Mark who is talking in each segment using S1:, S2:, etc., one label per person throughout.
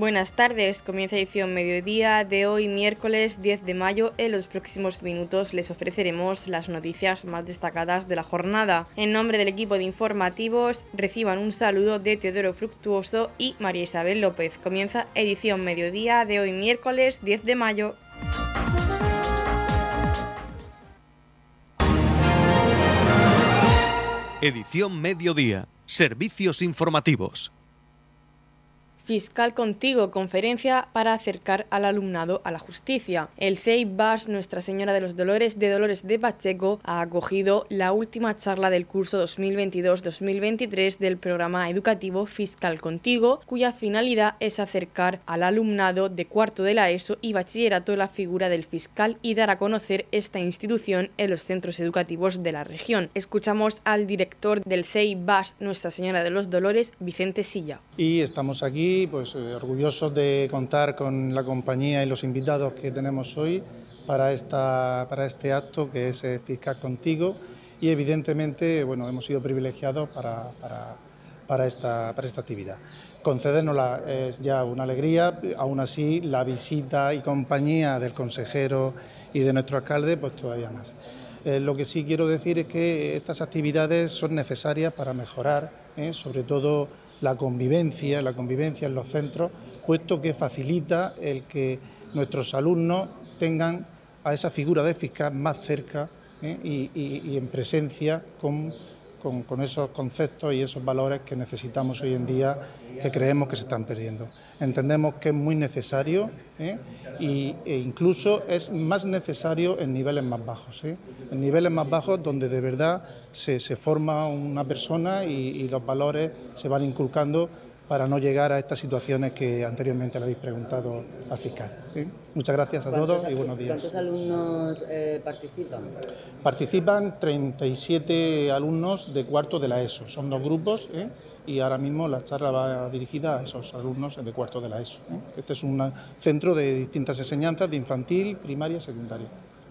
S1: Buenas tardes, comienza edición mediodía de hoy miércoles 10 de mayo. En los próximos minutos les ofreceremos las noticias más destacadas de la jornada. En nombre del equipo de informativos reciban un saludo de Teodoro Fructuoso y María Isabel López. Comienza edición mediodía de hoy miércoles 10 de mayo.
S2: Edición mediodía. Servicios informativos.
S1: Fiscal Contigo, conferencia para acercar al alumnado a la justicia. El CEI BAS Nuestra Señora de los Dolores de Dolores de Pacheco ha acogido la última charla del curso 2022-2023 del programa educativo Fiscal Contigo, cuya finalidad es acercar al alumnado de cuarto de la ESO y bachillerato la figura del fiscal y dar a conocer esta institución en los centros educativos de la región. Escuchamos al director del CEI BAS Nuestra Señora de los Dolores, Vicente Silla.
S3: Y estamos aquí pues eh, orgullosos de contar con la compañía y los invitados que tenemos hoy para, esta, para este acto que es eh, Fiscal Contigo y evidentemente bueno, hemos sido privilegiados para, para, esta, para esta actividad. Concedernosla es ya una alegría, aún así la visita y compañía del consejero y de nuestro alcalde pues todavía más. Eh, lo que sí quiero decir es que estas actividades son necesarias para mejorar, sobre todo la convivencia, la convivencia en los centros, puesto que facilita el que nuestros alumnos tengan a esa figura de fiscal más cerca ¿eh? y, en presencia con, esos conceptos y esos valores que necesitamos hoy en día, que creemos que se están perdiendo. Entendemos que es muy necesario ¿eh? e incluso es más necesario en niveles más bajos, ¿eh? en niveles más bajos donde de verdad se, forma una persona y, los valores se van inculcando para no llegar a estas situaciones que anteriormente le habéis preguntado al fiscal. ¿eh? Muchas gracias a todos y buenos días.
S4: ¿Cuántos alumnos eh, participan?
S3: Participan 37 alumnos de cuarto de la ESO. Son dos grupos y ahora mismo la charla va dirigida a esos alumnos de cuarto de la ESO. Este es un centro de distintas enseñanzas, de infantil, primaria y secundaria.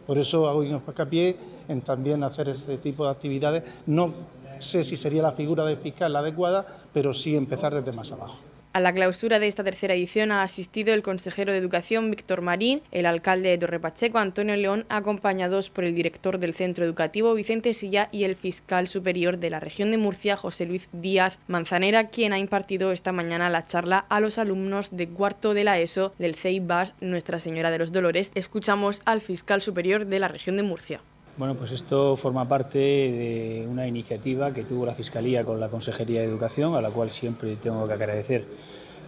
S3: Por eso hago hincapié en también hacer este tipo de actividades. No sé si sería la figura de fiscal la adecuada, pero sí empezar desde más abajo.
S1: A la clausura de esta tercera edición ha asistido el consejero de Educación Víctor Marín, el alcalde de Torrepacheco Antonio León, acompañados por el director del centro educativo Vicente Silla y el fiscal superior de la región de Murcia José Luis Díaz Manzanera, quien ha impartido esta mañana la charla a los alumnos de cuarto de la ESO del CEIBAS Nuestra Señora de los Dolores. Escuchamos al fiscal superior de la región de Murcia.
S5: Bueno, pues esto forma parte de una iniciativa que tuvo la Fiscalía con la Consejería de Educación, a la cual siempre tengo que agradecer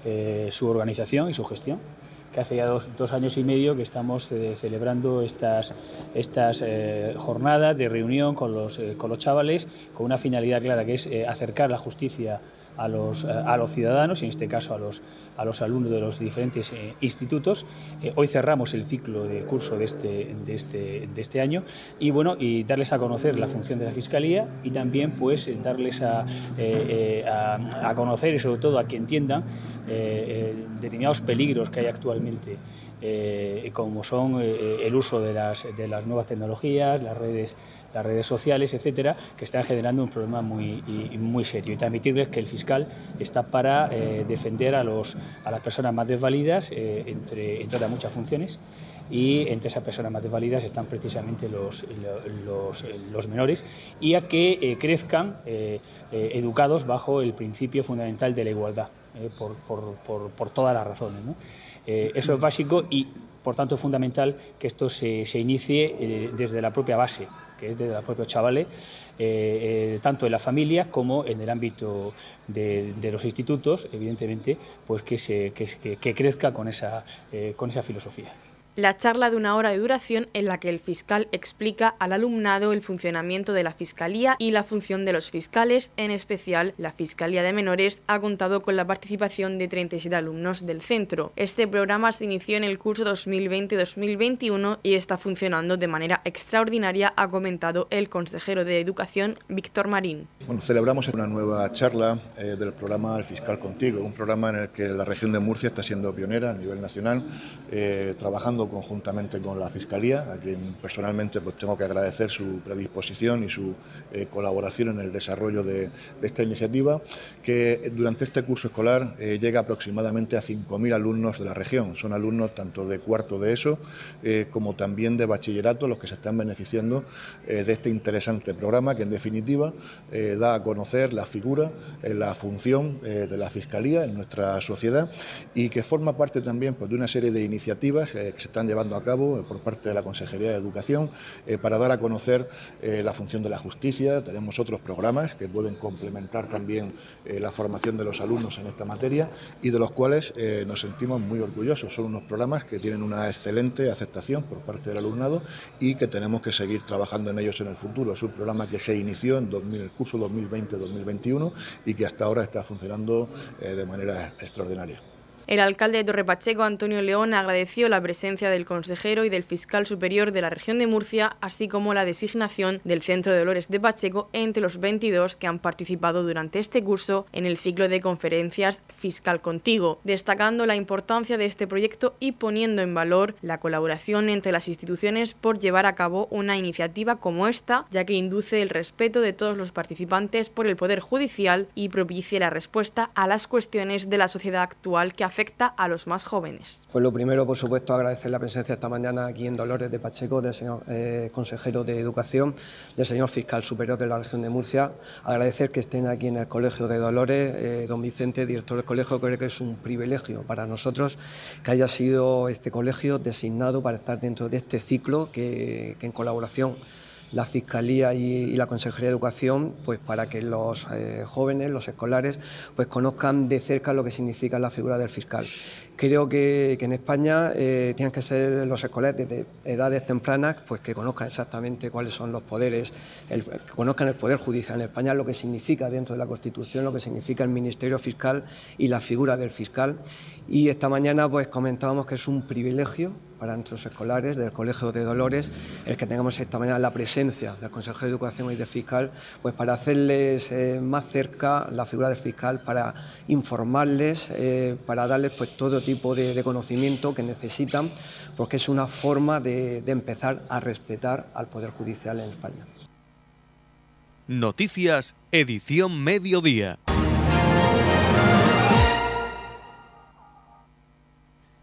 S5: eh, su organización y su gestión que hace ya dos, años y medio que estamos eh, celebrando estas, estas eh, jornadas de reunión con los, con los chavales con una finalidad clara que es acercar la justicia a los, eh, a los ciudadanos, y en este caso a los, a los alumnos de los diferentes eh, institutos. Eh, hoy cerramos el ciclo de curso de este, de, este, de este año y, bueno, y darles a conocer la función de la Fiscalía y también pues, darles a, a, a conocer y sobre todo a que entiendan determinados peligros que hay actualmente eh, como son eh, el uso de las, de las, nuevas tecnologías, las redes, las redes sociales, etcétera, que están generando un problema muy, muy serio. Y transmitirles que el fiscal está para eh, defender a, los, a las personas más desvalidas, entre, entre muchas funciones, y entre esas personas más desvalidas están precisamente los, los, los menores, y a que crezcan educados bajo el principio fundamental de la igualdad, por, por, por, por todas las razones. ¿no? Eh, eso es básico y, por tanto, es fundamental que esto se, inicie eh, desde la propia base que es desde los propios chavales, eh, tanto en la familia como en el ámbito de, los institutos, evidentemente, pues que, se, que, crezca con esa, con esa filosofía
S1: la charla de una hora de duración en la que el fiscal explica al alumnado el funcionamiento de la Fiscalía y la función de los fiscales, en especial la Fiscalía de Menores ha contado con la participación de 37 alumnos del centro. Este programa se inició en el curso 2020-2021 y está funcionando de manera extraordinaria, ha comentado el consejero de Educación, Víctor Marín.
S6: Bueno, celebramos una nueva charla eh, del programa El Fiscal Contigo, un programa en el que la región de Murcia está siendo pionera a nivel nacional, eh, trabajando conjuntamente con la Fiscalía, a quien personalmente pues, tengo que agradecer su predisposición y su eh, colaboración en el desarrollo de, esta iniciativa, que durante este curso escolar eh, llega aproximadamente a 5.000 alumnos de la región. Son alumnos tanto de cuarto de ESO como también de bachillerato los que se están beneficiando de este interesante programa que en definitiva da a conocer la figura, la función de la Fiscalía en nuestra sociedad y que forma parte también pues, de una serie de iniciativas eh, están llevando a cabo eh, por parte de la Consejería de Educación eh, para dar a conocer la función de la justicia. Tenemos otros programas que pueden complementar también la formación de los alumnos en esta materia y de los cuales nos sentimos muy orgullosos. Son unos programas que tienen una excelente aceptación por parte del alumnado y que tenemos que seguir trabajando en ellos en el futuro. Es un programa que se inició en el curso 2020-2021 y que hasta ahora está funcionando de manera extraordinaria.
S1: El alcalde de Torre Pacheco, Antonio León, agradeció la presencia del consejero y del fiscal superior de la región de Murcia, así como la designación del Centro de Dolores de Pacheco entre los 22 que han participado durante este curso en el ciclo de conferencias Fiscal Contigo, destacando la importancia de este proyecto y poniendo en valor la colaboración entre las instituciones por llevar a cabo una iniciativa como esta, ya que induce el respeto de todos los participantes por el Poder Judicial y propicia la respuesta a las cuestiones de la sociedad actual que afecta a los más jóvenes.
S7: Pues lo primero, por supuesto, agradecer la presencia esta mañana aquí en Dolores de Pacheco del señor eh, consejero de Educación, del señor fiscal superior de la región de Murcia. Agradecer que estén aquí en el Colegio de Dolores, eh, don Vicente, director del colegio, creo que es un privilegio para nosotros que haya sido este colegio designado para estar dentro de este ciclo que, en colaboración la Fiscalía y, la Consejería de Educación, pues para que los eh, jóvenes, los escolares, pues conozcan de cerca lo que significa la figura del fiscal. Creo que, en España eh, tienen que ser los escolares desde edades tempranas, pues que conozcan exactamente cuáles son los poderes, que conozcan el poder judicial en España, lo que significa dentro de la Constitución, lo que significa el Ministerio Fiscal y la figura del fiscal. Y esta mañana pues comentábamos que es un privilegio para nuestros escolares del Colegio de Dolores el que tengamos esta mañana la presencia del Consejero de Educación y del fiscal, pues para hacerles eh, más cerca la figura del fiscal, para informarles, eh, para darles pues todo tipo de, conocimiento que necesitan, porque es una forma de empezar a respetar al Poder Judicial en España.
S2: Noticias, edición mediodía.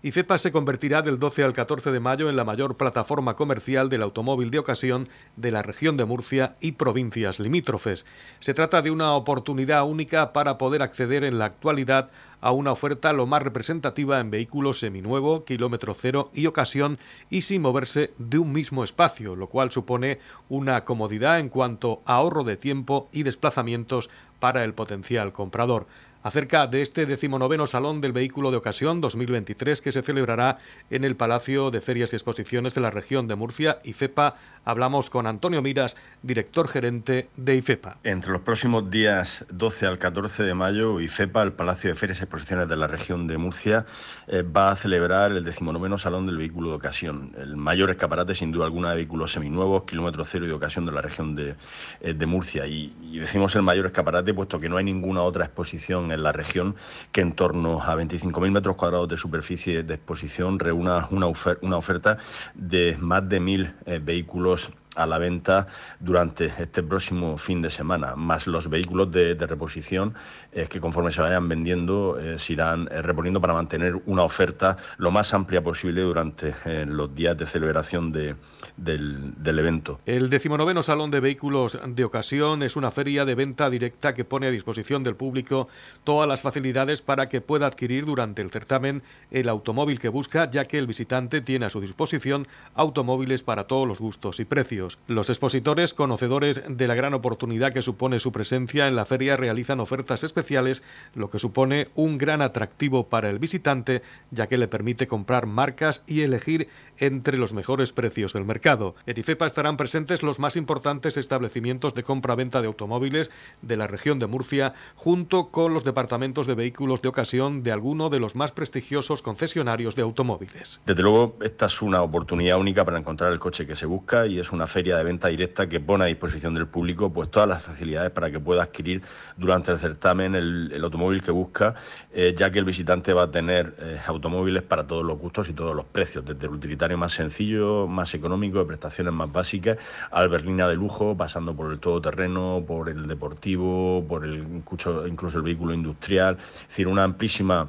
S2: IFEPA se convertirá del 12 al 14 de mayo en la mayor plataforma comercial del automóvil de ocasión de la región de Murcia y provincias limítrofes. Se trata de una oportunidad única para poder acceder en la actualidad a una oferta lo más representativa en vehículos seminuevo, kilómetro cero y ocasión y sin moverse de un mismo espacio, lo cual supone una comodidad en cuanto a ahorro de tiempo y desplazamientos para el potencial comprador acerca de este decimonoveno Salón del Vehículo de Ocasión 2023 que se celebrará en el Palacio de Ferias y Exposiciones de la región de Murcia, IFEPA. Hablamos con Antonio Miras, director gerente de IFEPA.
S8: Entre los próximos días 12 al 14 de mayo, IFEPA, el Palacio de Ferias y Exposiciones de la región de Murcia, eh, va a celebrar el decimonoveno Salón del Vehículo de Ocasión, el mayor escaparate sin duda alguna de vehículos seminuevos, kilómetro cero y de ocasión de la región de, eh, de Murcia. Y, decimos el mayor escaparate puesto que no hay ninguna otra exposición la región que en torno a 25.000 metros cuadrados de superficie de exposición reúna una, oferta de más de 1.000 eh, vehículos a la venta durante este próximo fin de semana, más los vehículos de, reposición eh, que conforme se vayan vendiendo eh, se irán reponiendo para mantener una oferta lo más amplia posible durante los días de celebración de, del, evento.
S2: El decimonoveno Salón de Vehículos de Ocasión es una feria de venta directa que pone a disposición del público todas las facilidades para que pueda adquirir durante el certamen el automóvil que busca, ya que el visitante tiene a su disposición automóviles para todos los gustos y precios. Los expositores, conocedores de la gran oportunidad que supone su presencia en la feria, realizan ofertas especiales, lo que supone un gran atractivo para el visitante, ya que le permite comprar marcas y elegir entre los mejores precios del mercado. En IFEPA estarán presentes los más importantes establecimientos de compra-venta de automóviles de la región de Murcia, junto con los departamentos de vehículos de ocasión de alguno de los más prestigiosos concesionarios de automóviles.
S8: Desde luego, esta es una oportunidad única para encontrar el coche que se busca y es una feria feria de venta directa que pone a disposición del público pues todas las facilidades para que pueda adquirir durante el certamen el, automóvil que busca, eh, ya que el visitante va a tener eh, automóviles para todos los gustos y todos los precios, desde el utilitario más sencillo, más económico, de prestaciones más básicas, al berlina de lujo, pasando por el todoterreno, por el deportivo, por el incluso, incluso el vehículo industrial, es decir, una amplísima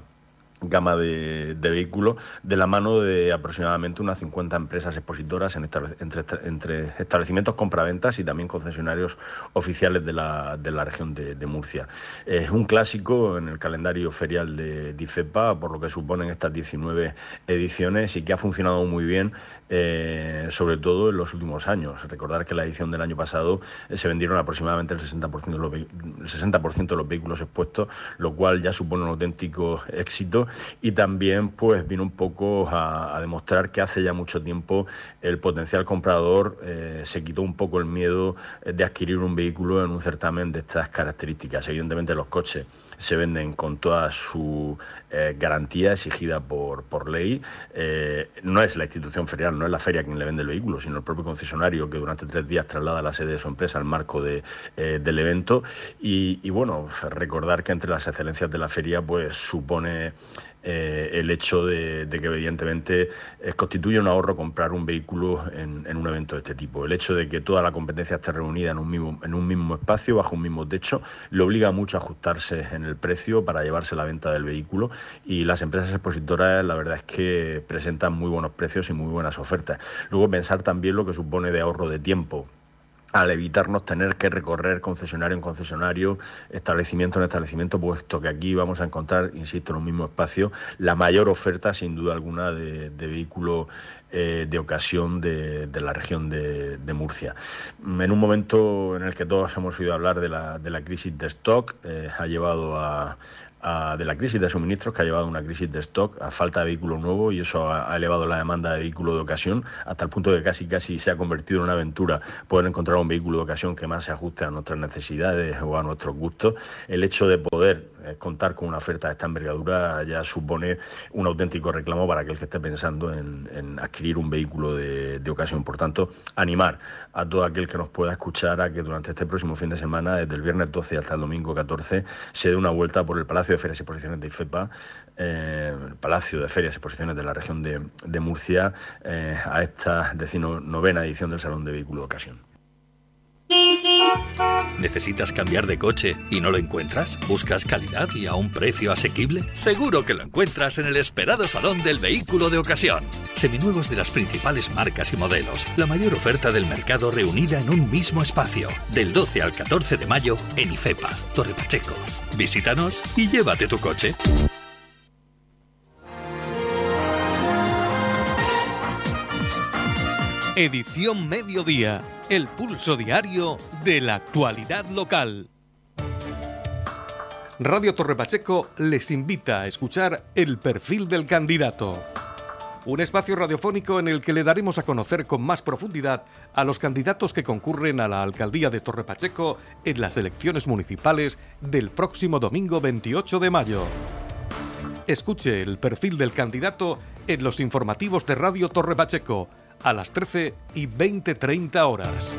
S8: gama de, vehículos de la mano de aproximadamente unas 50 empresas expositoras en entre, entre, establecimientos compraventas y también concesionarios oficiales de la, de la región de, Murcia. Es un clásico en el calendario ferial de DIFEPA, por lo que suponen estas 19 ediciones y que ha funcionado muy bien, eh, sobre todo en los últimos años. Recordar que la edición del año pasado eh, se vendieron aproximadamente el 60%, de los, el 60 de los vehículos expuestos, lo cual ya supone un auténtico éxito y también pues vino un poco a, demostrar que hace ya mucho tiempo el potencial comprador eh, se quitó un poco el miedo de adquirir un vehículo en un certamen de estas características. Evidentemente los coches se venden con toda su eh, garantía exigida por, por ley. Eh, no es la institución ferial, no es la feria quien le vende el vehículo, sino el propio concesionario que durante tres días traslada la sede de su empresa al marco de, del evento. Y, bueno, recordar que entre las excelencias de la feria pues supone eh, el hecho de, que evidentemente eh, constituye un ahorro comprar un vehículo en, un evento de este tipo. El hecho de que toda la competencia esté reunida en un mismo, en un mismo espacio, bajo un mismo techo, le obliga mucho a ajustarse en el precio para llevarse la venta del vehículo y las empresas expositoras la verdad es que presentan muy buenos precios y muy buenas ofertas. Luego pensar también lo que supone de ahorro de tiempo al evitarnos tener que recorrer concesionario en concesionario, establecimiento en establecimiento, puesto que aquí vamos a encontrar, insisto, en un mismo espacio, la mayor oferta, sin duda alguna, de, vehículos eh, de ocasión de, la región de, Murcia. En un momento en el que todos hemos oído hablar de la, de la crisis de stock, eh, ha llevado a, de la crisis de suministros que ha llevado a una crisis de stock, a falta de vehículo nuevo y eso ha, elevado la demanda de vehículo de ocasión hasta el punto de que casi casi se ha convertido en una aventura poder encontrar un vehículo de ocasión que más se ajuste a nuestras necesidades o a nuestros gustos. El hecho de poder contar con una oferta de esta envergadura ya supone un auténtico reclamo para aquel que esté pensando en, adquirir un vehículo de, ocasión. Por tanto, animar a todo aquel que nos pueda escuchar a que durante este próximo fin de semana, desde el viernes 12 hasta el domingo 14, se dé una vuelta por el Palacio de Ferias y Exposiciones de IFEPA, eh, el Palacio de Ferias y Exposiciones de la región de, Murcia, eh, a esta decimonovena edición del Salón de Vehículo de Ocasión.
S9: ¿Necesitas cambiar de coche y no lo encuentras? ¿Buscas calidad y a un precio asequible? Seguro que lo encuentras en el esperado Salón del Vehículo de Ocasión. Seminuevos de las principales marcas y modelos. La mayor oferta del mercado reunida en un mismo espacio. Del 12 al 14 de mayo en IFEPA, Torre Pacheco. Visítanos y llévate tu coche.
S2: Edición Mediodía el pulso diario de la actualidad local. Radio Torre Pacheco les invita a escuchar el perfil del candidato. Un espacio radiofónico en el que le daremos a conocer con más profundidad a los candidatos que concurren a la alcaldía de Torre Pacheco en las elecciones municipales del próximo domingo 28 de mayo. Escuche el perfil del candidato en los informativos de Radio Torre Pacheco a las 13 y 20.30 horas.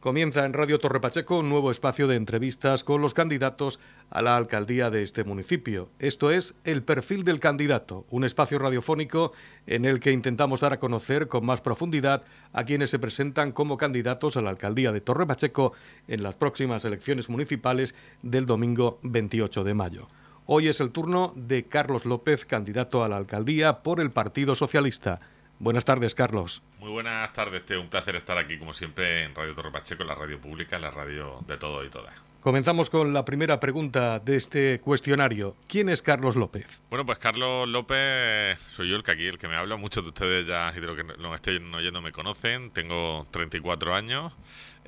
S2: Comienza en Radio Torre Pacheco un nuevo espacio de entrevistas con los candidatos a la alcaldía de este municipio. Esto es El perfil del candidato, un espacio radiofónico en el que intentamos dar a conocer con más profundidad a quienes se presentan como candidatos a la alcaldía de Torre Pacheco en las próximas elecciones municipales del domingo 28 de mayo. Hoy es el turno de Carlos López, candidato a la alcaldía por el Partido Socialista. Buenas tardes, Carlos.
S10: Muy buenas tardes, Teo. Un placer estar aquí, como siempre, en Radio Torre Pacheco, la radio pública, la radio de todo y todas.
S2: Comenzamos con la primera pregunta de este cuestionario. ¿Quién es Carlos López?
S10: Bueno, pues Carlos López soy yo el que aquí, el que me habla. Muchos de ustedes ya, y de lo que lo estén oyendo, me conocen. Tengo 34 años.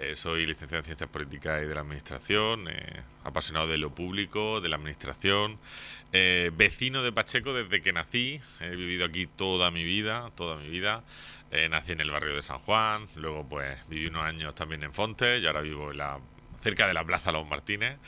S10: Eh, soy licenciado en Ciencias Políticas y de la Administración, eh, apasionado de lo público, de la Administración, eh, vecino de Pacheco desde que nací, he vivido aquí toda mi vida, toda mi vida. nací en el barrio de San Juan, luego pues viví unos años también en Fontes y ahora vivo cerca de la Plaza Los Martínez.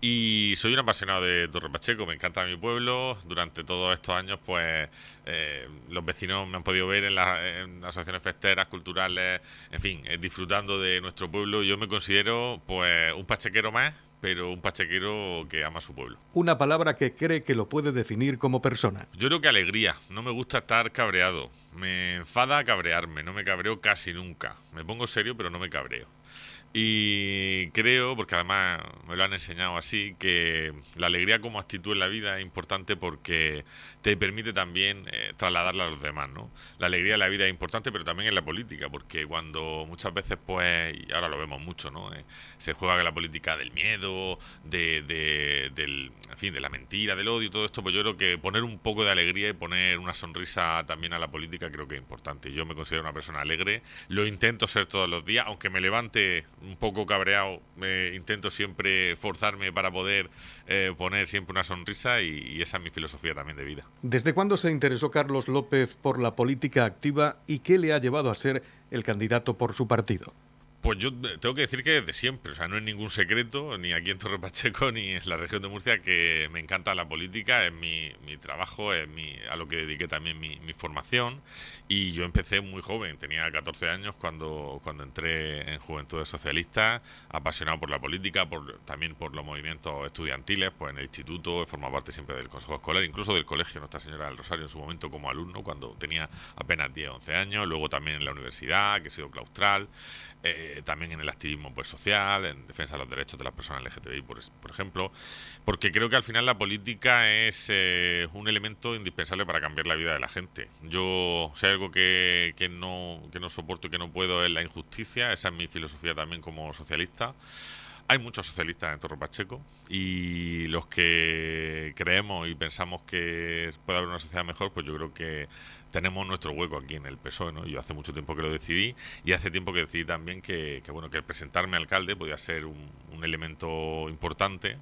S10: Y soy un apasionado de Torre Pacheco, me encanta mi pueblo. Durante todos estos años, pues eh, los vecinos me han podido ver en, las asociaciones festeras, culturales, en fin, eh, disfrutando de nuestro pueblo. Yo me considero, pues, un pachequero más, pero un pachequero que ama su pueblo.
S2: Una palabra que cree que lo puede definir como persona.
S10: Yo creo que alegría. No me gusta estar cabreado. Me enfada cabrearme. No me cabreo casi nunca. Me pongo serio, pero no me cabreo. Y creo, porque además me lo han enseñado así, que la alegría como actitud en la vida es importante porque te permite también eh, trasladarla a los demás, ¿no? La alegría en la vida es importante, pero también en la política, porque cuando muchas veces, pues, y ahora lo vemos mucho, ¿no? Eh, se juega la política del miedo, de, de, del, en fin, de la mentira, del odio todo esto, pues yo creo que poner un poco de alegría y poner una sonrisa también a la política creo que es importante. Yo me considero una persona alegre, lo intento ser todos los días, aunque me levante un poco cabreado, intento siempre forzarme para poder eh, poner siempre una sonrisa y, esa es mi filosofía también de vida.
S2: ¿Desde cuándo se interesó Carlos López por la política activa y qué le ha llevado a ser el candidato por su partido?
S10: Pues yo tengo que decir que desde siempre, o sea, no es ningún secreto, ni aquí en Torre Pacheco, ni en la región de Murcia, que me encanta la política, es mi, mi trabajo, es mi, a lo que dediqué también mi, mi, formación. Y yo empecé muy joven, tenía 14 años cuando, cuando entré en Juventudes Socialistas, apasionado por la política, por, también por los movimientos estudiantiles, pues en el instituto, he formado parte siempre del Consejo Escolar, incluso del colegio Nuestra Señora del Rosario en su momento como alumno, cuando tenía apenas 10, 11 años, luego también en la universidad, que he sido claustral. Eh, también en el activismo pues social, en defensa de los derechos de las personas LGTBI, por, por ejemplo, porque creo que al final la política es eh, un elemento indispensable para cambiar la vida de la gente. Yo, si hay algo que, que, no, que no soporto y que no puedo es la injusticia, esa es mi filosofía también como socialista. Hay muchos socialistas en Torre Pacheco y los que creemos y pensamos que puede haber una sociedad mejor, pues yo creo que tenemos nuestro hueco aquí en el PSOE, ¿no? Yo hace mucho tiempo que lo decidí y hace tiempo que decidí también que, bueno, que el presentarme alcalde podía ser un, un, elemento importante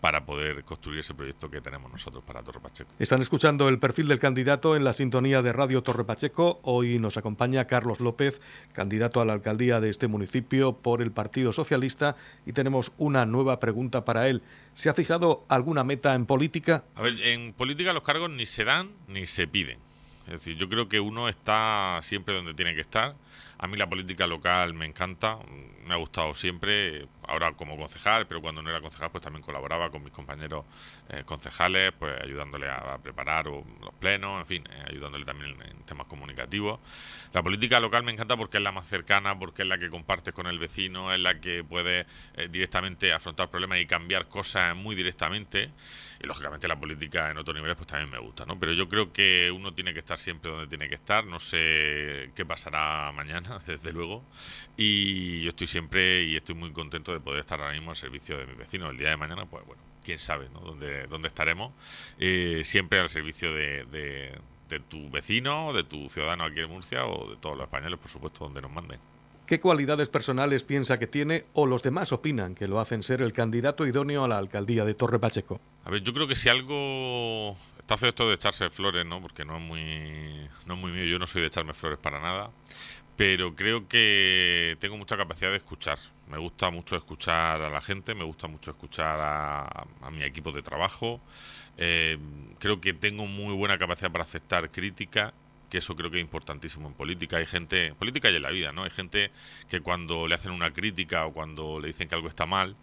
S10: para poder construir ese proyecto que tenemos nosotros para Torre Pacheco.
S2: Están escuchando el perfil del candidato en la sintonía de Radio Torre Pacheco. Hoy nos acompaña Carlos López, candidato a la alcaldía de este municipio por el Partido Socialista y tenemos una nueva pregunta para él. ¿Se ha fijado alguna meta en política?
S10: A ver, en política los cargos ni se dan ni se piden. Es decir, yo creo que uno está siempre donde tiene que estar. A mí la política local me encanta, me ha gustado siempre, ahora como concejal, pero cuando no era concejal pues también colaboraba con mis compañeros eh, concejales, pues ayudándole a, preparar los plenos, en fin, eh, ayudándole también en, temas comunicativos. La política local me encanta porque es la más cercana, porque es la que compartes con el vecino, es la que puede eh, directamente afrontar problemas y cambiar cosas muy directamente. Y lógicamente la política en otros niveles pues también me gusta, ¿no? Pero yo creo que uno tiene que estar siempre donde tiene que estar, no sé qué pasará mañana, desde luego, y yo estoy siempre y estoy muy contento de poder estar ahora mismo al servicio de mis vecinos. El día de mañana, pues bueno, quién sabe, ¿no? Dónde, dónde estaremos, eh, siempre al servicio de, de, de tu vecino, de tu ciudadano aquí en Murcia o de todos los españoles, por supuesto, donde nos manden.
S2: ¿Qué cualidades personales piensa que tiene o los demás opinan que lo hacen ser el candidato idóneo a la alcaldía de Torre Pacheco?
S10: A ver, yo creo que si algo está feo esto de echarse flores, ¿no? Porque no es muy no es muy mío, yo no soy de echarme flores para nada, pero creo que tengo mucha capacidad de escuchar. Me gusta mucho escuchar a la gente, me gusta mucho escuchar a, mi equipo de trabajo. Eh, creo que tengo muy buena capacidad para aceptar crítica que eso creo que es importantísimo en política. Hay gente, política y en la vida, ¿no? Hay gente que cuando le hacen una crítica o cuando le dicen que algo está mal,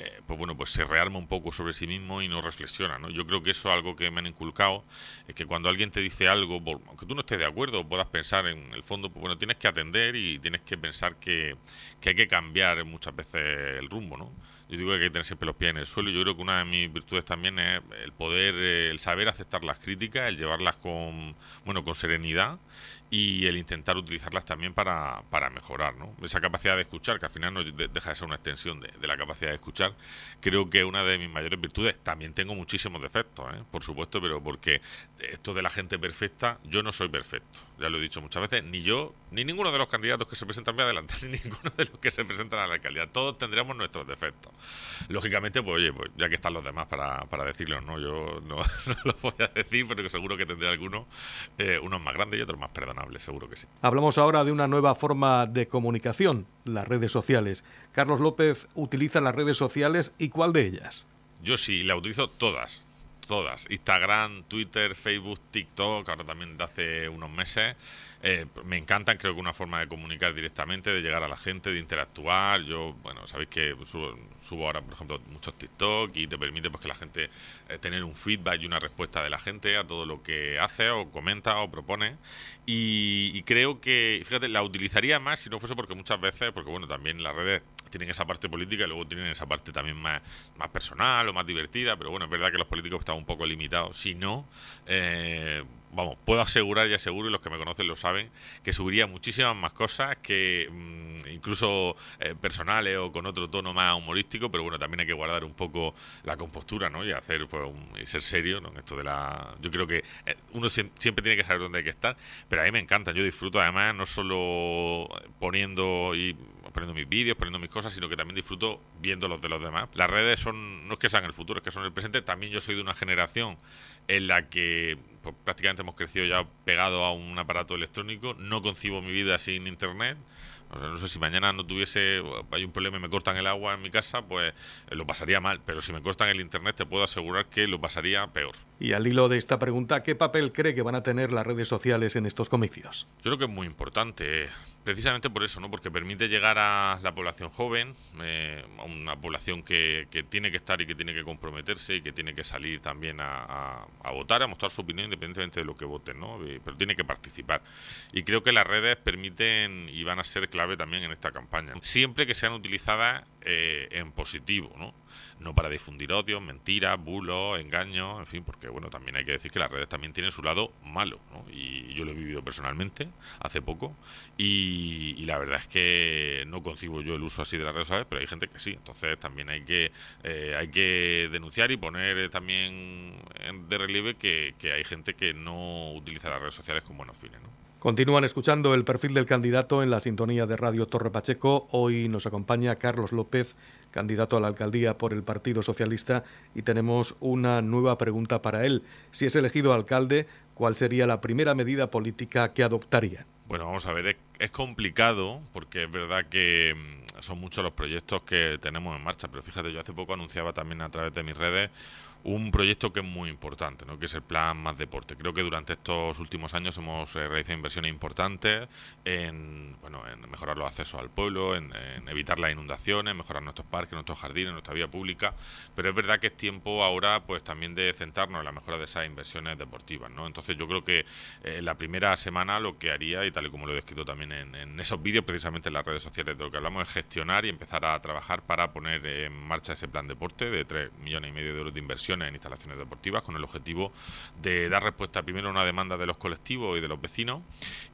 S10: eh, pues bueno, pues se rearma un poco sobre sí mismo y no reflexiona, ¿no? Yo creo que eso es algo que me han inculcado, es que cuando alguien te dice algo, aunque tú no estés de acuerdo, puedas pensar en el fondo, pues bueno, tienes que atender y tienes que pensar que, que hay que cambiar muchas veces el rumbo, ¿no? Yo digo que hay que tener siempre los pies en el suelo. Yo creo que una de mis virtudes también es el poder, eh, el saber aceptar las críticas, el llevarlas con, bueno, con serenidad y el intentar utilizarlas también para, para mejorar, ¿no? Esa capacidad de escuchar, que al final no deja de ser una extensión de, la capacidad de escuchar, creo que es una de mis mayores virtudes. También tengo muchísimos defectos, ¿eh? por supuesto, pero porque esto de la gente perfecta, yo no soy perfecto. Ya lo he dicho muchas veces, ni yo, ni ninguno de los candidatos que se presentan bien adelante, ni ninguno de los que se presentan a la alcaldía. Todos tendríamos nuestros defectos. Lógicamente, pues oye, pues ya que están los demás para, para decirlo, ¿no? Yo no, no lo voy a decir, pero que seguro que tendré algunos, eh, unos más grandes y otros más perdonables, seguro que sí.
S2: Hablamos ahora de una nueva forma de comunicación, las redes sociales. Carlos López utiliza las redes sociales y cuál de ellas?
S10: Yo sí, la utilizo todas todas. Instagram, Twitter, Facebook, TikTok, ahora también de hace unos meses. Eh, me encantan, creo que una forma de comunicar directamente, de llegar a la gente, de interactuar. Yo, bueno, sabéis que subo, ahora, por ejemplo, muchos TikTok y te permite pues que la gente eh, tener un feedback y una respuesta de la gente a todo lo que hace o comenta o propone. Y, y creo que, fíjate, la utilizaría más si no fuese porque muchas veces, porque bueno, también las redes tienen esa parte política y luego tienen esa parte también más, más personal o más divertida, pero bueno, es verdad que los políticos están un poco limitados. Si no, eh, vamos, puedo asegurar y aseguro, y los que me conocen lo saben, que subiría muchísimas más cosas que mm, incluso eh, personales o con otro tono más humorístico, pero bueno, también hay que guardar un poco la compostura, ¿no? Y hacer, pues, y ser serio, ¿no? En esto de la... Yo creo que eh, uno siempre tiene que saber dónde hay que estar, pero a mí me encanta, yo disfruto además no solo poniendo y poniendo mis vídeos, poniendo mis cosas, sino que también disfruto viendo los de los demás. Las redes son, no es que sean el futuro, es que son el presente. También yo soy de una generación en la que pues, prácticamente hemos crecido ya pegado a un aparato electrónico. No concibo mi vida sin internet. no sé si mañana no tuviese, hay un problema y me cortan el agua en mi casa, pues eh, lo pasaría mal. Pero si me cortan el internet, te puedo asegurar que lo pasaría peor.
S2: Y al hilo de esta pregunta, ¿qué papel cree que van a tener las redes sociales en estos comicios?
S10: Yo creo que es muy importante precisamente por eso, ¿no? Porque permite llegar a la población joven, eh, a una población que, tiene que estar y que tiene que comprometerse y que tiene que salir también a, a, votar, a mostrar su opinión independientemente de lo que voten, ¿no? Eh, pero tiene que participar. Y creo que las redes permiten y van a ser clave también en esta campaña. Siempre que sean utilizadas eh, en positivo, ¿no? No para difundir odio, mentiras, bulos, engaños, en fin, porque bueno, también hay que decir que las redes también tienen su lado malo. Y yo lo he vivido personalmente hace poco y, la verdad es que no concibo yo el uso así de las redes sociales, pero hay gente que sí, entonces también hay que eh, hay que denunciar y poner también de relieve que, hay gente que no utiliza las redes sociales con buenos fines.
S2: Continúan escuchando el perfil del candidato en la sintonía de Radio Torre Pacheco. Hoy nos acompaña Carlos López, candidato a la alcaldía por el Partido Socialista, y tenemos una nueva pregunta para él. Si es elegido alcalde, ¿cuál sería la primera medida política que adoptaría?
S10: Bueno, vamos a ver, es, complicado porque es verdad que mm, son muchos los proyectos que tenemos en marcha, pero fíjate, yo hace poco anunciaba también a través de mis redes un proyecto que es muy importante, ¿no? que es el plan Más Deporte. Creo que durante estos últimos años hemos eh, realizado inversiones importantes en, bueno, en mejorar los accesos al pueblo, en, evitar las inundaciones, mejorar nuestros parques, nuestros jardines, nuestra vía pública, pero es verdad que es tiempo ahora pues también de centrarnos en la mejora de esas inversiones deportivas. ¿no? Entonces yo creo que eh, la primera semana lo que haría, y tal y como lo he descrito también en, en esos vídeos, precisamente en las redes sociales, de lo que hablamos es gestionar y empezar a trabajar para poner en marcha ese plan deporte de 3 millones y medio de euros de inversión en instalaciones deportivas con el objetivo de dar respuesta primero a una demanda de los colectivos y de los vecinos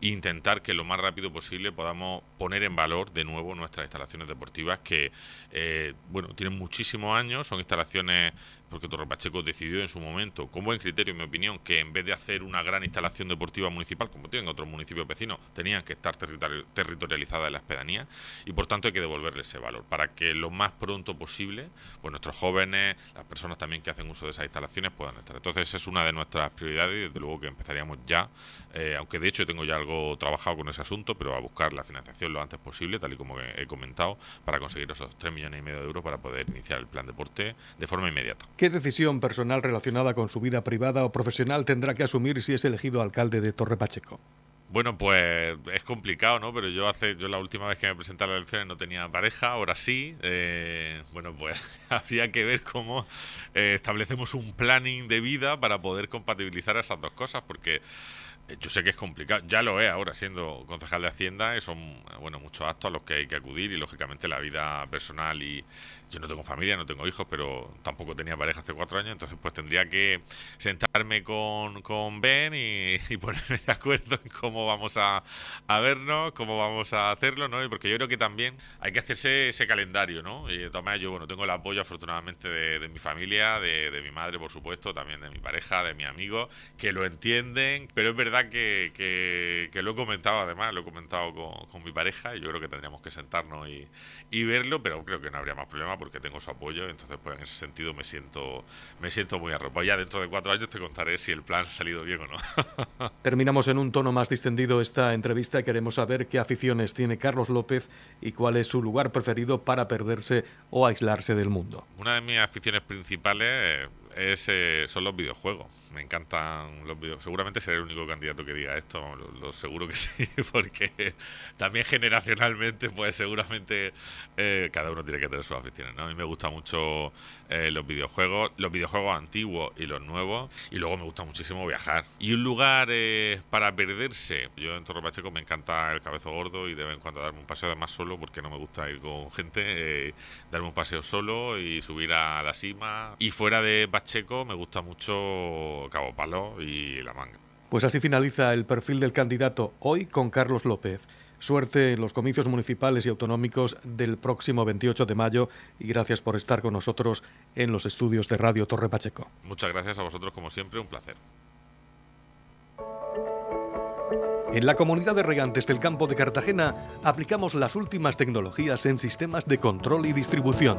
S10: e intentar que lo más rápido posible podamos poner en valor de nuevo nuestras instalaciones deportivas que eh, bueno tienen muchísimos años, son instalaciones porque Torre Pacheco decidió en su momento, con buen criterio, en mi opinión, que en vez de hacer una gran instalación deportiva municipal, como tienen otros municipios vecinos, tenían que estar territorializadas en las pedanías y por tanto hay que devolverle ese valor para que lo más pronto posible, pues nuestros jóvenes, las personas también que hacen uso de esas instalaciones puedan estar. Entonces, es una de nuestras prioridades y desde luego que empezaríamos ya, eh, aunque de hecho tengo ya algo trabajado con ese asunto, pero a buscar la financiación lo antes posible, tal y como he comentado, para conseguir esos 3 millones y medio de euros para poder iniciar el plan deporte de forma inmediata.
S2: ¿Qué decisión personal relacionada con su vida privada o profesional tendrá que asumir si es elegido alcalde de Torre Pacheco?
S10: Bueno, pues es complicado, ¿no? Pero yo hace, yo la última vez que me presenté a las elecciones no tenía pareja, ahora sí. Eh, bueno, pues habría que ver cómo eh, establecemos un planning de vida para poder compatibilizar esas dos cosas, porque yo sé que es complicado, ya lo es ahora siendo concejal de Hacienda, son bueno muchos actos a los que hay que acudir y lógicamente la vida personal y yo no tengo familia, no tengo hijos, pero tampoco tenía pareja hace cuatro años, entonces pues tendría que sentarme con, con Ben y, ponerme de acuerdo en cómo vamos a, vernos, cómo vamos a hacerlo, ¿no? Y porque yo creo que también hay que hacerse ese calendario, ¿no? Y de todas maneras yo, bueno, tengo el apoyo afortunadamente de, de mi familia, de, de mi madre, por supuesto, también de mi pareja, de mis amigos, que lo entienden, pero es verdad verdad que, que, lo he comentado, además, lo he comentado con, mi pareja y yo creo que tendríamos que sentarnos y, y, verlo, pero creo que no habría más problema porque tengo su apoyo, entonces pues en ese sentido me siento me siento muy arropado. Ya dentro de cuatro años te contaré si el plan ha salido bien o no.
S2: Terminamos en un tono más distendido esta entrevista. Queremos saber qué aficiones tiene Carlos López y cuál es su lugar preferido para perderse o aislarse del mundo.
S10: Una de mis aficiones principales es, eh, son los videojuegos me encantan los videos. Seguramente seré el único candidato que diga esto, lo, seguro que sí, porque también generacionalmente, pues seguramente eh, cada uno tiene que tener sus aficiones. ¿no? A mí me gusta mucho eh, los videojuegos, los videojuegos antiguos y los nuevos, y luego me gusta muchísimo viajar. Y un lugar eh, para perderse, yo en Torre Pacheco me encanta el cabezo gordo y de vez en cuando darme un paseo además solo, porque no me gusta ir con gente, darme un paseo solo y subir a la cima. Y fuera de Pacheco me gusta mucho Cabo Palo y La Manga.
S2: Pues así finaliza el perfil del candidato hoy con Carlos López. Suerte en los comicios municipales y autonómicos del próximo 28 de mayo y gracias por estar con nosotros en los estudios de Radio Torre Pacheco.
S10: Muchas gracias a vosotros como siempre, un placer.
S2: En la comunidad de regantes del campo de Cartagena aplicamos las últimas tecnologías en sistemas de control y distribución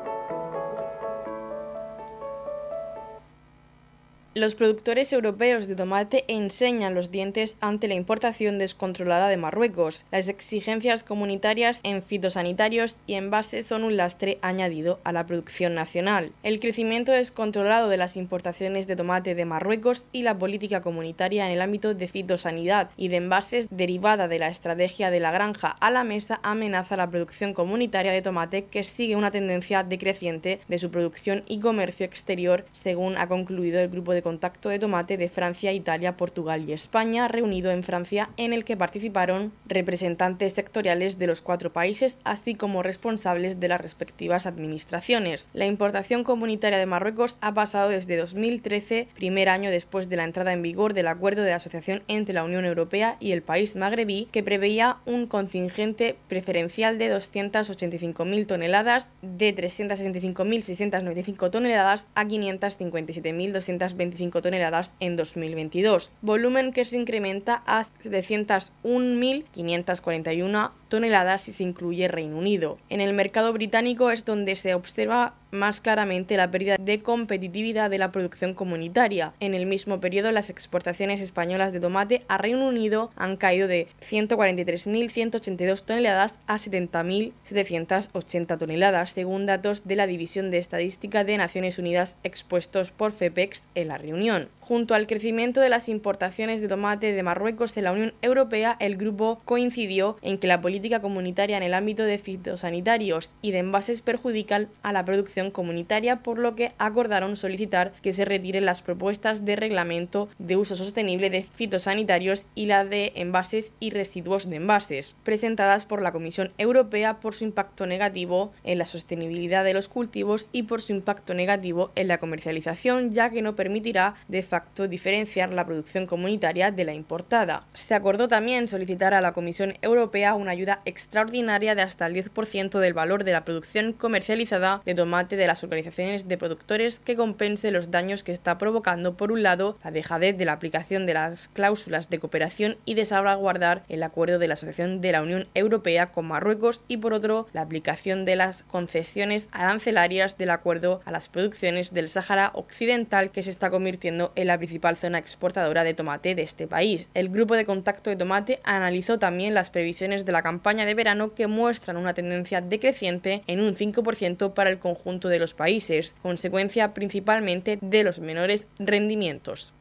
S1: Los productores europeos de tomate enseñan los dientes ante la importación descontrolada de Marruecos. Las exigencias comunitarias en fitosanitarios y envases son un lastre añadido a la producción nacional. El crecimiento descontrolado de las importaciones de tomate de Marruecos y la política comunitaria en el ámbito de fitosanidad y de envases derivada de la estrategia de la granja a la mesa amenaza la producción comunitaria de tomate que sigue una tendencia decreciente de su producción y comercio exterior, según ha concluido el grupo de contacto de tomate de Francia, Italia, Portugal y España, reunido en Francia, en el que participaron representantes sectoriales de los cuatro países, así como responsables de las respectivas administraciones. La importación comunitaria de Marruecos ha pasado desde 2013, primer año después de la entrada en vigor del acuerdo de asociación entre la Unión Europea y el país magrebí, que preveía un contingente preferencial de 285.000 toneladas, de 365.695 toneladas a 557.220 toneladas en 2022, volumen que se incrementa a 701.541 toneladas si se incluye Reino Unido. En el mercado británico es donde se observa más claramente la pérdida de competitividad de la producción comunitaria. En el mismo periodo, las exportaciones españolas de tomate a Reino Unido han caído de 143.182 toneladas a 70.780 toneladas, según datos de la División de Estadística de Naciones Unidas expuestos por FEPEX en la reunión. Junto al crecimiento de las importaciones de tomate de Marruecos en la Unión Europea, el grupo coincidió en que la política comunitaria en el ámbito de fitosanitarios y de envases perjudican a la producción comunitaria, por lo que acordaron solicitar que se retiren las propuestas de reglamento de uso sostenible de fitosanitarios y la de envases y residuos de envases, presentadas por la Comisión Europea por su impacto negativo en la sostenibilidad de los cultivos y por su impacto negativo en la comercialización, ya que no permitirá de facto diferenciar la producción comunitaria de la importada. Se acordó también solicitar a la Comisión Europea una ayuda extraordinaria de hasta el 10% del valor de la producción comercializada de tomate de las organizaciones de productores que compense los daños que está provocando, por un lado, la dejadez de la aplicación de las cláusulas de cooperación y de salvaguardar el acuerdo de la Asociación de la Unión Europea con Marruecos y, por otro, la aplicación de las concesiones arancelarias del acuerdo a las producciones del Sáhara Occidental que se está convirtiendo en la principal zona exportadora de tomate de este país. El grupo de contacto de tomate analizó también las previsiones de la campaña de verano que muestran una tendencia decreciente en un 5% para el conjunto de los países, consecuencia principalmente de los menores rendimientos.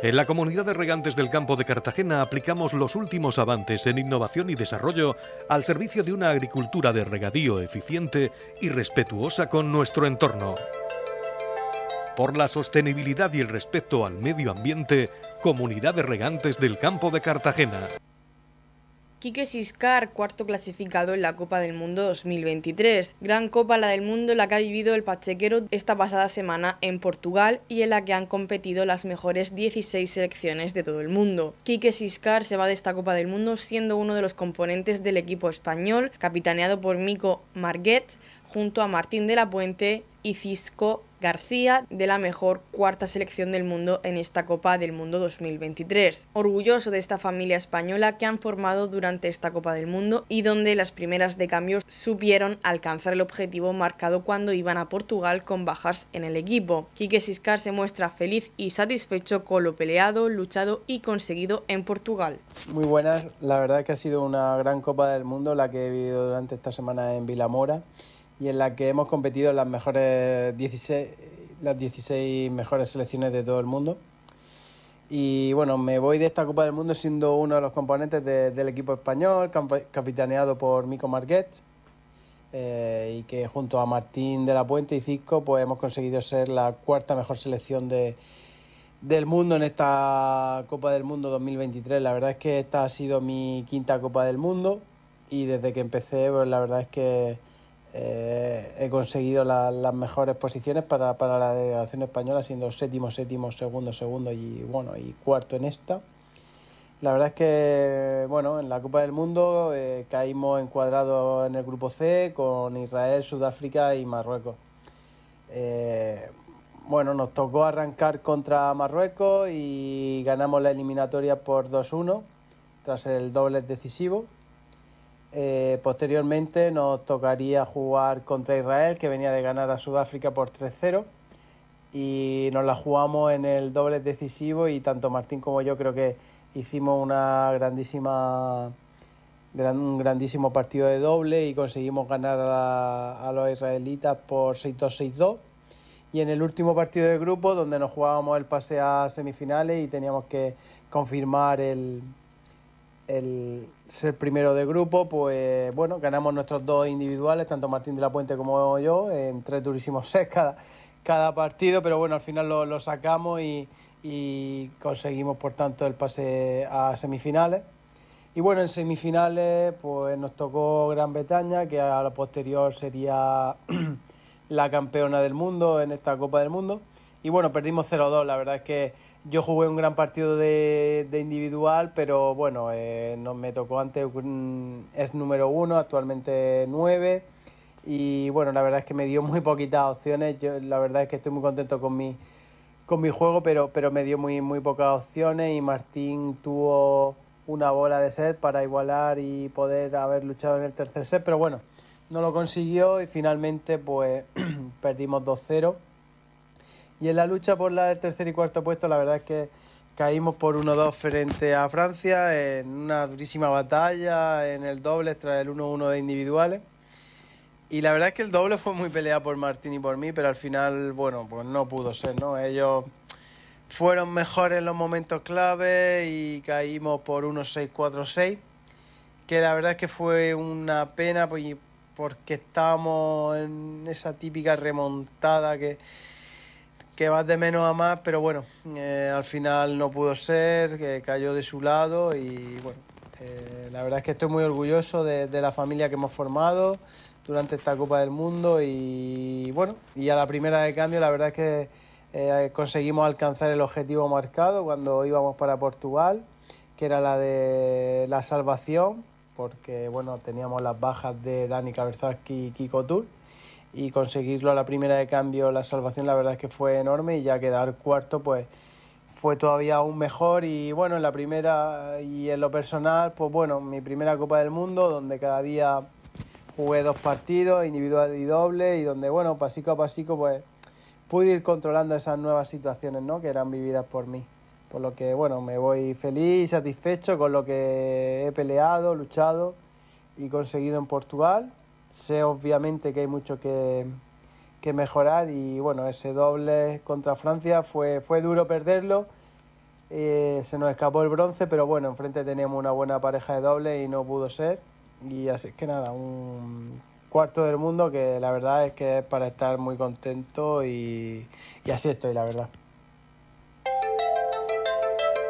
S2: En la comunidad de regantes del campo de Cartagena aplicamos los últimos avances en innovación y desarrollo al servicio de una agricultura de regadío eficiente y respetuosa con nuestro entorno por la sostenibilidad y el respeto al medio ambiente, Comunidad de Regantes del Campo de Cartagena.
S1: Quique Siscar, cuarto clasificado en la Copa del Mundo 2023. Gran Copa la del Mundo la que ha vivido el Pachequero esta pasada semana en Portugal y en la que han competido las mejores 16 selecciones de todo el mundo. Quique Siscar se va de esta Copa del Mundo siendo uno de los componentes del equipo español, capitaneado por Mico Marguet, junto a Martín de la Puente y Cisco García de la mejor cuarta selección del mundo en esta Copa del Mundo 2023. Orgulloso de esta familia española que han formado durante esta Copa del Mundo y donde las primeras de cambio supieron alcanzar el objetivo marcado cuando iban a Portugal con bajas en el equipo. Quique Siscar se muestra feliz y satisfecho con lo peleado, luchado y conseguido en Portugal.
S11: Muy buenas, la verdad que ha sido una gran Copa del Mundo la que he vivido durante esta semana en Vilamora y en la que hemos competido en las mejores 16, las 16 mejores selecciones de todo el mundo. Y bueno, me voy de esta Copa del Mundo siendo uno de los componentes del equipo español, capitaneado por Mico Marguet, eh, y que junto a Martín de la Puente y Cisco pues hemos conseguido ser la cuarta mejor selección de, del mundo en esta Copa del Mundo 2023. La verdad es que esta ha sido mi quinta Copa del Mundo y desde que empecé, pues la verdad es que eh, he conseguido las mejores posiciones para, la delegación española, siendo séptimo, séptimo, segundo, segundo y bueno y cuarto en esta. La verdad es que bueno, en la Copa del Mundo eh, caímos encuadrados en el grupo C con Israel, Sudáfrica y Marruecos. Eh, bueno, nos tocó arrancar contra Marruecos y ganamos la eliminatoria por 2-1 tras el doble decisivo. Eh, posteriormente nos tocaría jugar contra Israel, que venía de ganar a Sudáfrica por 3-0. Y nos la jugamos en el doble decisivo y tanto Martín como yo creo que hicimos una grandísima un grandísimo partido de doble y conseguimos ganar a, a los israelitas por 6-2, 6-2. Y en el último partido de grupo, donde nos jugábamos el pase a semifinales y teníamos que confirmar el, el ser primero de grupo, pues bueno, ganamos nuestros dos individuales, tanto Martín de la Puente como yo, en tres durísimos sets cada, cada partido, pero bueno, al final lo, sacamos y, conseguimos por tanto el pase a semifinales. Y bueno, en semifinales pues nos tocó Gran Bretaña, que a la posterior sería la campeona del mundo en esta Copa del Mundo. Y bueno, perdimos 0-2, la verdad es que yo jugué un gran partido de, individual, pero bueno, eh, no, me tocó antes, es número uno, actualmente nueve. Y bueno, la verdad es que me dio muy poquitas opciones. Yo la verdad es que estoy muy contento con mi, con mi juego, pero, pero me dio muy, muy pocas opciones y Martín tuvo una bola de set para igualar y poder haber luchado en el tercer set, pero bueno, no lo consiguió y finalmente pues perdimos 2-0 y en la lucha por la, el tercer y cuarto puesto, la verdad es que caímos por 1-2 frente a Francia en una durísima batalla en el doble tras el 1-1 de individuales. Y la verdad es que el doble fue muy peleado por Martín y por mí, pero al final, bueno, pues no pudo ser, ¿no? Ellos fueron mejores en los momentos clave y caímos por 1-6-4-6, que la verdad es que fue una pena pues, porque estábamos en esa típica remontada que que vas de menos a más, pero bueno, eh, al final no pudo ser, que cayó de su lado y bueno, eh, la verdad es que estoy muy orgulloso de, la familia que hemos formado durante esta Copa del Mundo y bueno, y a la primera de cambio la verdad es que eh, conseguimos alcanzar el objetivo marcado cuando íbamos para Portugal, que era la de la salvación, porque bueno, teníamos las bajas de Dani Kaberzaki y Kiko Tour y conseguirlo a la primera de cambio, la salvación la verdad es que fue enorme y ya quedar cuarto pues fue todavía aún mejor y bueno, en la primera y en lo personal, pues bueno, mi primera Copa del Mundo donde cada día jugué dos partidos, individual y doble y donde bueno, pasico a pasico pues pude ir controlando esas nuevas situaciones ¿no? que eran vividas por mí. Por lo que bueno, me voy feliz, satisfecho con lo que he peleado, luchado y conseguido en Portugal Sé obviamente que hay mucho que, mejorar y bueno, ese doble contra Francia fue, fue duro perderlo. Eh, se nos escapó el bronce, pero bueno, enfrente teníamos una buena pareja de doble y no pudo ser. Y así que nada, un cuarto del mundo que la verdad es que es para estar muy contento y, y así estoy, la verdad.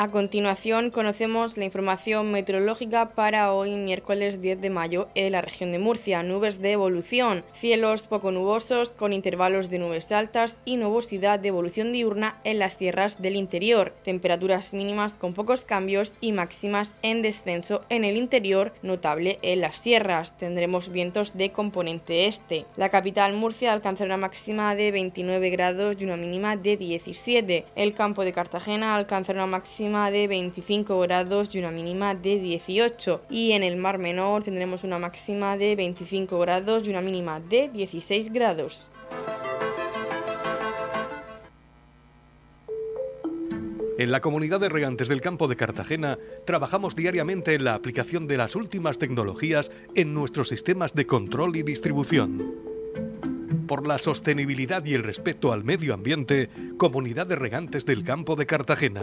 S1: A continuación conocemos la información meteorológica para hoy miércoles 10 de mayo en la región de Murcia. Nubes de evolución, cielos poco nubosos con intervalos de nubes altas y nubosidad de evolución diurna en las sierras del interior. Temperaturas mínimas con pocos cambios y máximas en descenso en el interior, notable en las sierras. Tendremos vientos de componente este. La capital Murcia alcanzará una máxima de 29 grados y una mínima de 17. El campo de Cartagena alcanzará una máxima de 25 grados y una mínima de 18. Y en el Mar Menor tendremos una máxima de 25 grados y una mínima de 16 grados.
S2: En la comunidad de regantes del campo de Cartagena trabajamos diariamente en la aplicación de las últimas tecnologías en nuestros sistemas de control y distribución. Por la sostenibilidad y el respeto al medio ambiente, Comunidad de Regantes del Campo de Cartagena.